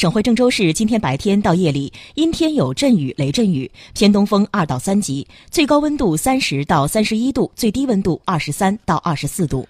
省会郑州市今天白天到夜里阴天有阵雨雷阵雨偏东风二到三级最高温度三十到三十一度最低温度二十三到二十四度。